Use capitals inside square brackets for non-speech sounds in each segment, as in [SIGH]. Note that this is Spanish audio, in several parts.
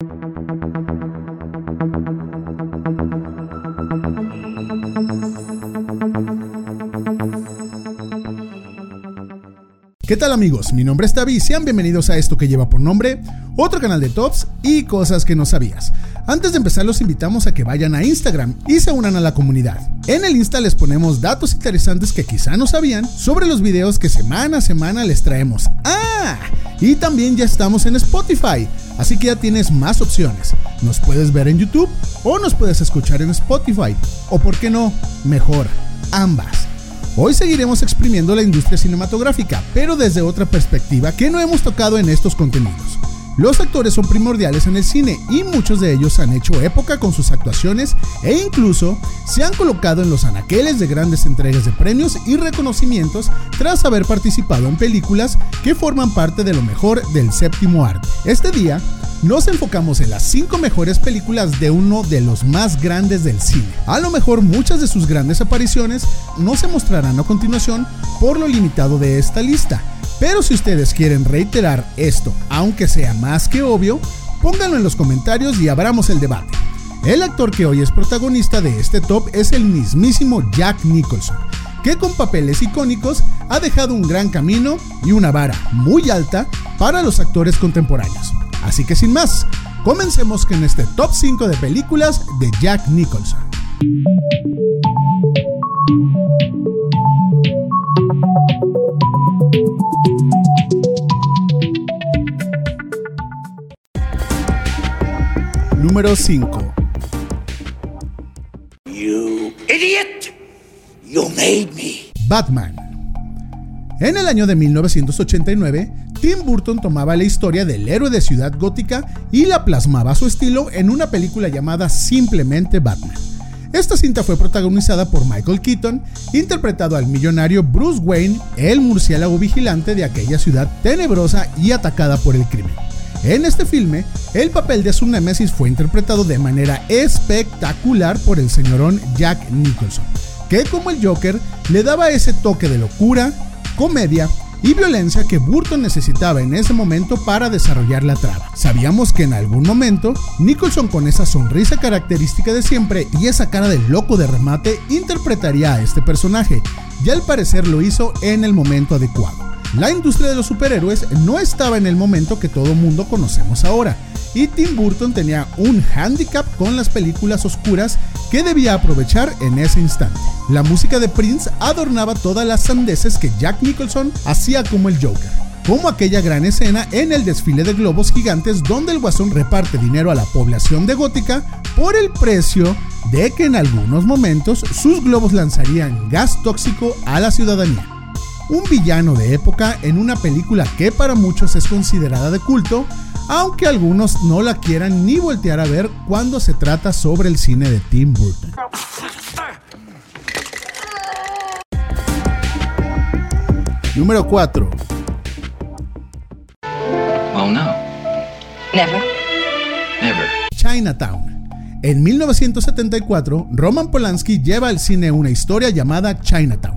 ¿Qué tal amigos? Mi nombre es Tavi sean bienvenidos a esto que lleva por nombre otro canal de tops y cosas que no sabías. Antes de empezar los invitamos a que vayan a Instagram y se unan a la comunidad. En el Insta les ponemos datos interesantes que quizá no sabían sobre los videos que semana a semana les traemos. ¡Ah! Y también ya estamos en Spotify, así que ya tienes más opciones. Nos puedes ver en YouTube o nos puedes escuchar en Spotify. O por qué no, mejor, ambas. Hoy seguiremos exprimiendo la industria cinematográfica, pero desde otra perspectiva que no hemos tocado en estos contenidos. Los actores son primordiales en el cine y muchos de ellos han hecho época con sus actuaciones e incluso se han colocado en los anaqueles de grandes entregas de premios y reconocimientos tras haber participado en películas que forman parte de lo mejor del séptimo arte. Este día nos enfocamos en las 5 mejores películas de uno de los más grandes del cine. A lo mejor muchas de sus grandes apariciones no se mostrarán a continuación por lo limitado de esta lista, pero si ustedes quieren reiterar esto, aunque sea más que obvio, pónganlo en los comentarios y abramos el debate. El actor que hoy es protagonista de este top es el mismísimo Jack Nicholson, que con papeles icónicos ha dejado un gran camino y una vara muy alta para los actores contemporáneos. Así que sin más, comencemos con este top 5 de películas de Jack Nicholson. Número 5 You idiot! You made me. Batman. En el año de 1989, Tim Burton tomaba la historia del héroe de Ciudad Gótica y la plasmaba a su estilo en una película llamada simplemente Batman. Esta cinta fue protagonizada por Michael Keaton, interpretado al millonario Bruce Wayne, el murciélago vigilante de aquella ciudad tenebrosa y atacada por el crimen. En este filme, el papel de su némesis fue interpretado de manera espectacular por el señorón Jack Nicholson, que como el Joker le daba ese toque de locura, comedia y violencia que Burton necesitaba en ese momento para desarrollar la trama. Sabíamos que en algún momento Nicholson con esa sonrisa característica de siempre y esa cara de loco de remate interpretaría a este personaje, y al parecer lo hizo en el momento adecuado. La industria de los superhéroes no estaba en el momento que todo mundo conocemos ahora, y Tim Burton tenía un handicap con las películas oscuras que debía aprovechar en ese instante. La música de Prince adornaba todas las sandeces que Jack Nicholson hacía como el Joker, como aquella gran escena en el desfile de globos gigantes donde el guasón reparte dinero a la población de Gótica por el precio de que en algunos momentos sus globos lanzarían gas tóxico a la ciudadanía un villano de época en una película que para muchos es considerada de culto, aunque algunos no la quieran ni voltear a ver cuando se trata sobre el cine de Tim Burton. Número 4. Well, no. Never. Never. Chinatown. En 1974, Roman Polanski lleva al cine una historia llamada Chinatown,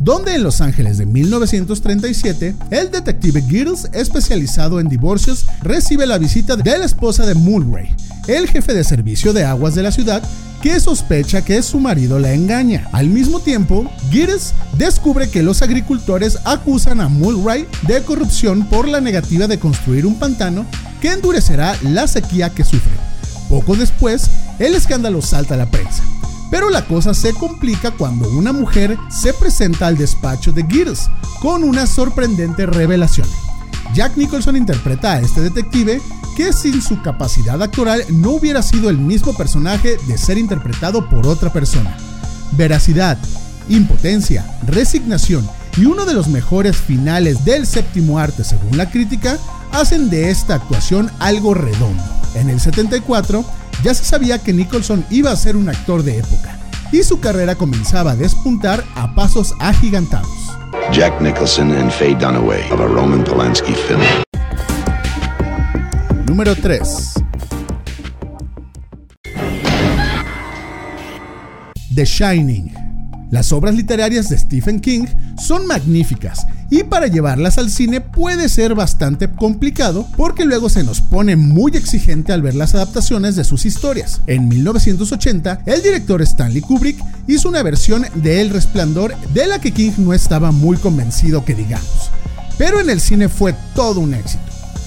donde en Los Ángeles de 1937, el detective Giddles, especializado en divorcios, recibe la visita de la esposa de Mulgrew, el jefe de servicio de aguas de la ciudad, que sospecha que su marido la engaña. Al mismo tiempo, Giddles descubre que los agricultores acusan a Mulgrew de corrupción por la negativa de construir un pantano que endurecerá la sequía que sufre. Poco después, el escándalo salta a la prensa. Pero la cosa se complica cuando una mujer se presenta al despacho de Giddles con una sorprendente revelación. Jack Nicholson interpreta a este detective que sin su capacidad actoral no hubiera sido el mismo personaje de ser interpretado por otra persona. Veracidad, impotencia, resignación y uno de los mejores finales del séptimo arte según la crítica hacen de esta actuación algo redondo. En el 74 ya se sabía que Nicholson iba a ser un actor de época y su carrera comenzaba a despuntar a pasos agigantados. Jack Nicholson and Faye Dunaway of a Roman Polanski film. Número 3. The Shining. Las obras literarias de Stephen King son magníficas y para llevarlas al cine puede ser bastante complicado porque luego se nos pone muy exigente al ver las adaptaciones de sus historias. En 1980, el director Stanley Kubrick hizo una versión de El Resplandor de la que King no estaba muy convencido que digamos, pero en el cine fue todo un éxito.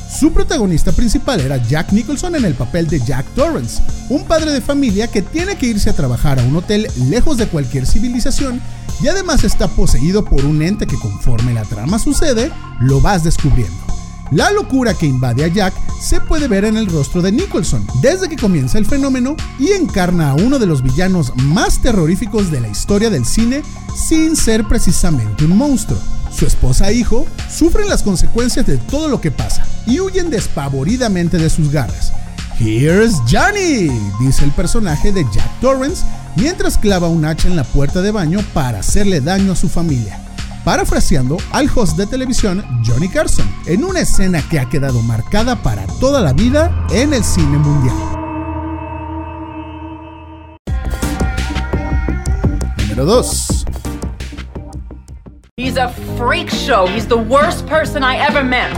Su protagonista principal era Jack Nicholson en el papel de Jack Torrance, un padre de familia que tiene que irse a trabajar a un hotel lejos de cualquier civilización y además está poseído por un ente que conforme la trama sucede, lo vas descubriendo. La locura que invade a Jack se puede ver en el rostro de Nicholson desde que comienza el fenómeno y encarna a uno de los villanos más terroríficos de la historia del cine sin ser precisamente un monstruo. Su esposa e hijo sufren las consecuencias de todo lo que pasa y huyen despavoridamente de sus garras. Here's Johnny, dice el personaje de Jack Torrance mientras clava un hacha en la puerta de baño para hacerle daño a su familia parafraseando al host de televisión Johnny Carson, en una escena que ha quedado marcada para toda la vida en el cine mundial. Número 2. He's a freak show. He's the worst person I ever met.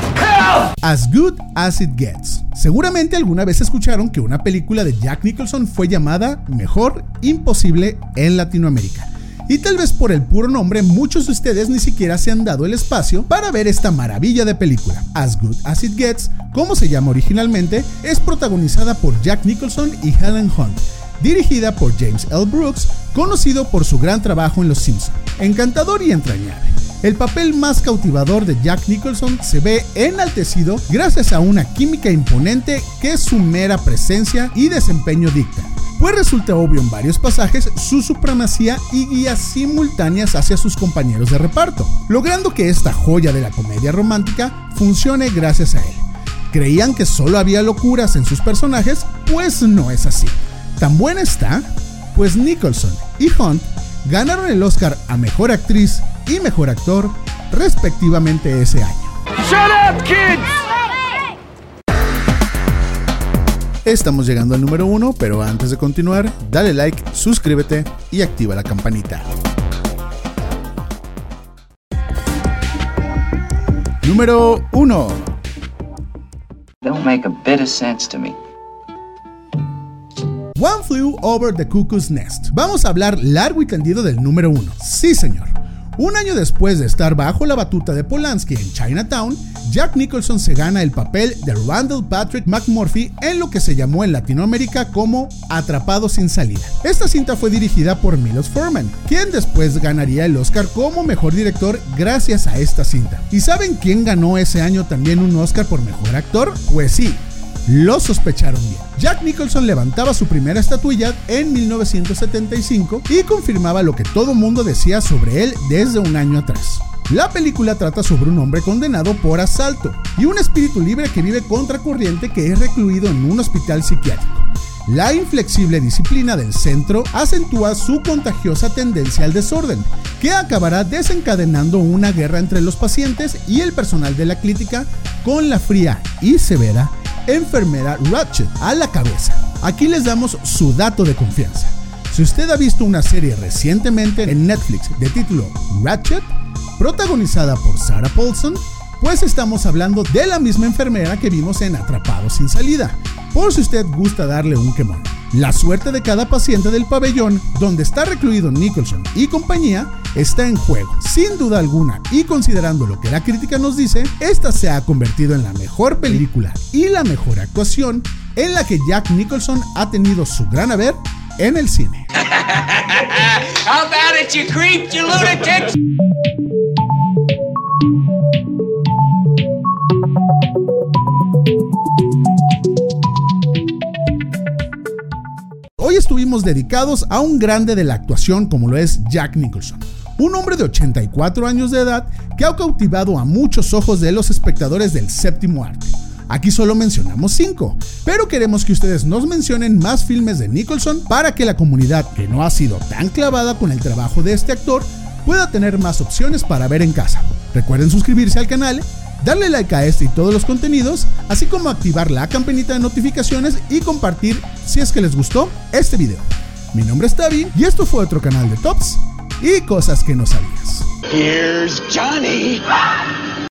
As Good As It Gets. Seguramente alguna vez escucharon que una película de Jack Nicholson fue llamada Mejor Imposible en Latinoamérica. Y tal vez por el puro nombre muchos de ustedes ni siquiera se han dado el espacio para ver esta maravilla de película. As Good As It Gets, como se llama originalmente, es protagonizada por Jack Nicholson y Helen Hunt, dirigida por James L. Brooks, conocido por su gran trabajo en Los Simpsons. Encantador y entrañable. El papel más cautivador de Jack Nicholson se ve enaltecido gracias a una química imponente que su mera presencia y desempeño dicta pues resulta obvio en varios pasajes su supremacía y guías simultáneas hacia sus compañeros de reparto, logrando que esta joya de la comedia romántica funcione gracias a él. ¿Creían que solo había locuras en sus personajes? Pues no es así. ¿Tan buena está? Pues Nicholson y Hunt ganaron el Oscar a Mejor Actriz y Mejor Actor respectivamente ese año. Shut up, kids! Estamos llegando al número uno, pero antes de continuar, dale like, suscríbete y activa la campanita. Número 1. One Flew Over the Cuckoo's Nest. Vamos a hablar largo y tendido del número 1. Sí, señor. Un año después de estar bajo la batuta de Polanski en Chinatown, Jack Nicholson se gana el papel de Randall Patrick McMurphy en lo que se llamó en Latinoamérica como Atrapado sin salida. Esta cinta fue dirigida por Milos Forman, quien después ganaría el Oscar como mejor director gracias a esta cinta. ¿Y saben quién ganó ese año también un Oscar por mejor actor? Pues sí, lo sospecharon bien. Jack Nicholson levantaba su primera estatuilla en 1975 y confirmaba lo que todo mundo decía sobre él desde un año atrás. La película trata sobre un hombre condenado por asalto y un espíritu libre que vive contracorriente que es recluido en un hospital psiquiátrico. La inflexible disciplina del centro acentúa su contagiosa tendencia al desorden, que acabará desencadenando una guerra entre los pacientes y el personal de la clínica con la fría y severa enfermera Ratchet a la cabeza. Aquí les damos su dato de confianza. Si usted ha visto una serie recientemente en Netflix de título Ratchet, protagonizada por Sarah Paulson, pues estamos hablando de la misma enfermera que vimos en Atrapado sin salida, por si usted gusta darle un quemón. La suerte de cada paciente del pabellón donde está recluido Nicholson y compañía está en juego, sin duda alguna, y considerando lo que la crítica nos dice, esta se ha convertido en la mejor película y la mejor actuación en la que Jack Nicholson ha tenido su gran haber en el cine. [LAUGHS] Dedicados a un grande de la actuación como lo es Jack Nicholson un hombre de 84 años de edad que ha cautivado a muchos ojos de los espectadores del séptimo arte. Aquí solo mencionamos 5, pero queremos que ustedes nos mencionen más filmes de Nicholson para que la comunidad que no ha sido tan clavada con el trabajo de este actor pueda tener más opciones para ver en casa. Recuerden suscribirse al canal, darle like a este y todos los contenidos, así como activar la campanita de notificaciones y compartir si es que les gustó este video. Mi nombre es Tavi y esto fue otro canal de Tops y cosas que no sabías. Here's Johnny.